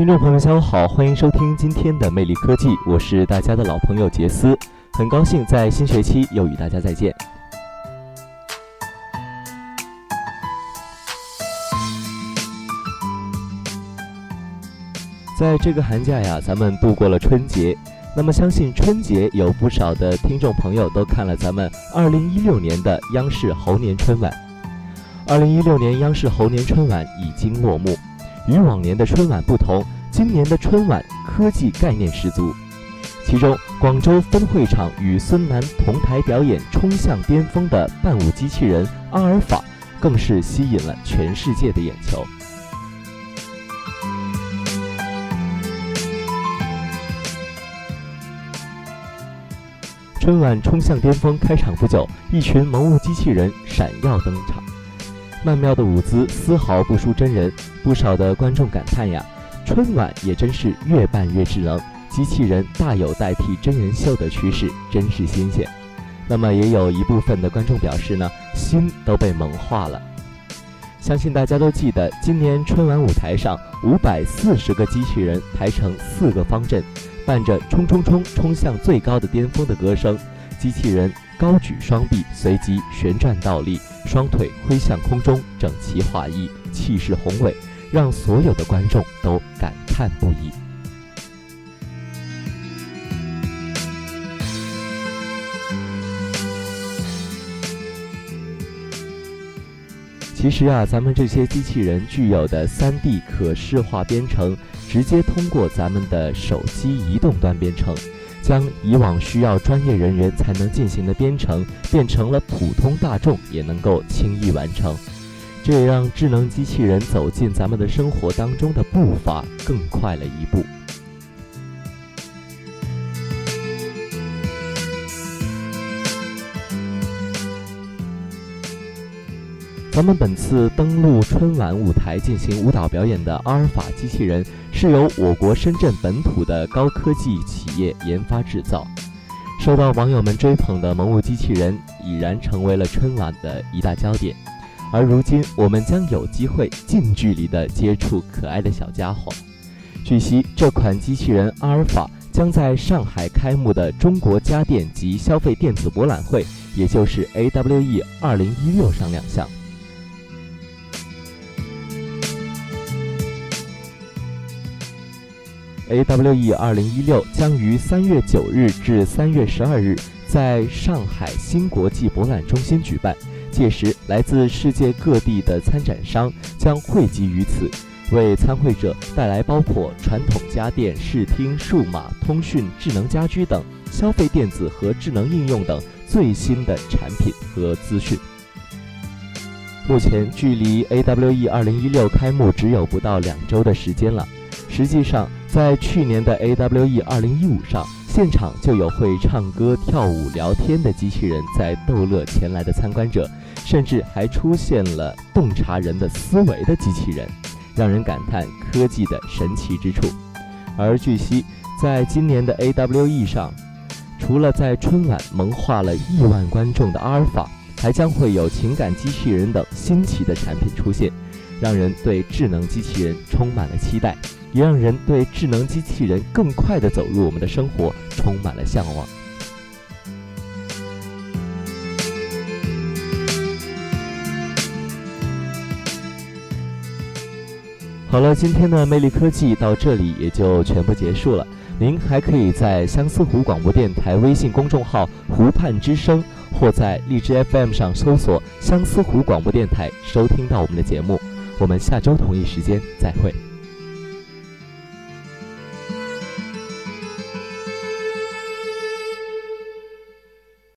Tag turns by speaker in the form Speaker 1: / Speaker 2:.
Speaker 1: 听众朋友，下午好，欢迎收听今天的魅力科技，我是大家的老朋友杰斯，很高兴在新学期又与大家再见。在这个寒假呀，咱们度过了春节，那么相信春节有不少的听众朋友都看了咱们2016年的央视猴年春晚。2016年央视猴年春晚已经落幕。与往年的春晚不同，今年的春晚科技概念十足。其中，广州分会场与孙楠同台表演冲向巅峰的伴舞机器人阿尔法，更是吸引了全世界的眼球。春晚冲向巅峰开场不久，一群萌物机器人闪耀登场。曼妙的舞姿丝毫不输真人，不少的观众感叹呀，春晚也真是越办越智能，机器人大有代替真人秀的趋势，真是新鲜。那么也有一部分的观众表示呢，心都被萌化了。相信大家都记得，今年春晚舞台上五百四十个机器人排成四个方阵，伴着冲冲冲冲向最高的巅峰的歌声，机器人。高举双臂，随即旋转倒立，双腿挥向空中，整齐划一，气势宏伟，让所有的观众都感叹不已。其实啊，咱们这些机器人具有的 3D 可视化编程，直接通过咱们的手机移动端编程。将以往需要专业人员才能进行的编程，变成了普通大众也能够轻易完成，这也让智能机器人走进咱们的生活当中的步伐更快了一步。咱们本次登陆春晚舞台进行舞蹈表演的阿尔法机器人，是由我国深圳本土的高科技企业研发制造。受到网友们追捧的萌物机器人，已然成为了春晚的一大焦点。而如今，我们将有机会近距离地接触可爱的小家伙。据悉，这款机器人阿尔法将在上海开幕的中国家电及消费电子博览会，也就是 AWE 2016上亮相。AWE 二零一六将于三月九日至三月十二日在上海新国际博览中心举办，届时来自世界各地的参展商将汇集于此，为参会者带来包括传统家电、视听、数码、通讯、智能家居等消费电子和智能应用等最新的产品和资讯。目前距离 AWE 二零一六开幕只有不到两周的时间了，实际上。在去年的 AWE 2015上，现场就有会唱歌、跳舞、聊天的机器人在逗乐前来的参观者，甚至还出现了洞察人的思维的机器人，让人感叹科技的神奇之处。而据悉，在今年的 AWE 上，除了在春晚萌化了亿万观众的阿尔法，还将会有情感机器人等新奇的产品出现，让人对智能机器人充满了期待。也让人对智能机器人更快地走入我们的生活充满了向往。好了，今天的魅力科技到这里也就全部结束了。您还可以在相思湖广播电台微信公众号“湖畔之声”或在荔枝 FM 上搜索“相思湖广播电台”收听到我们的节目。我们下周同一时间再会。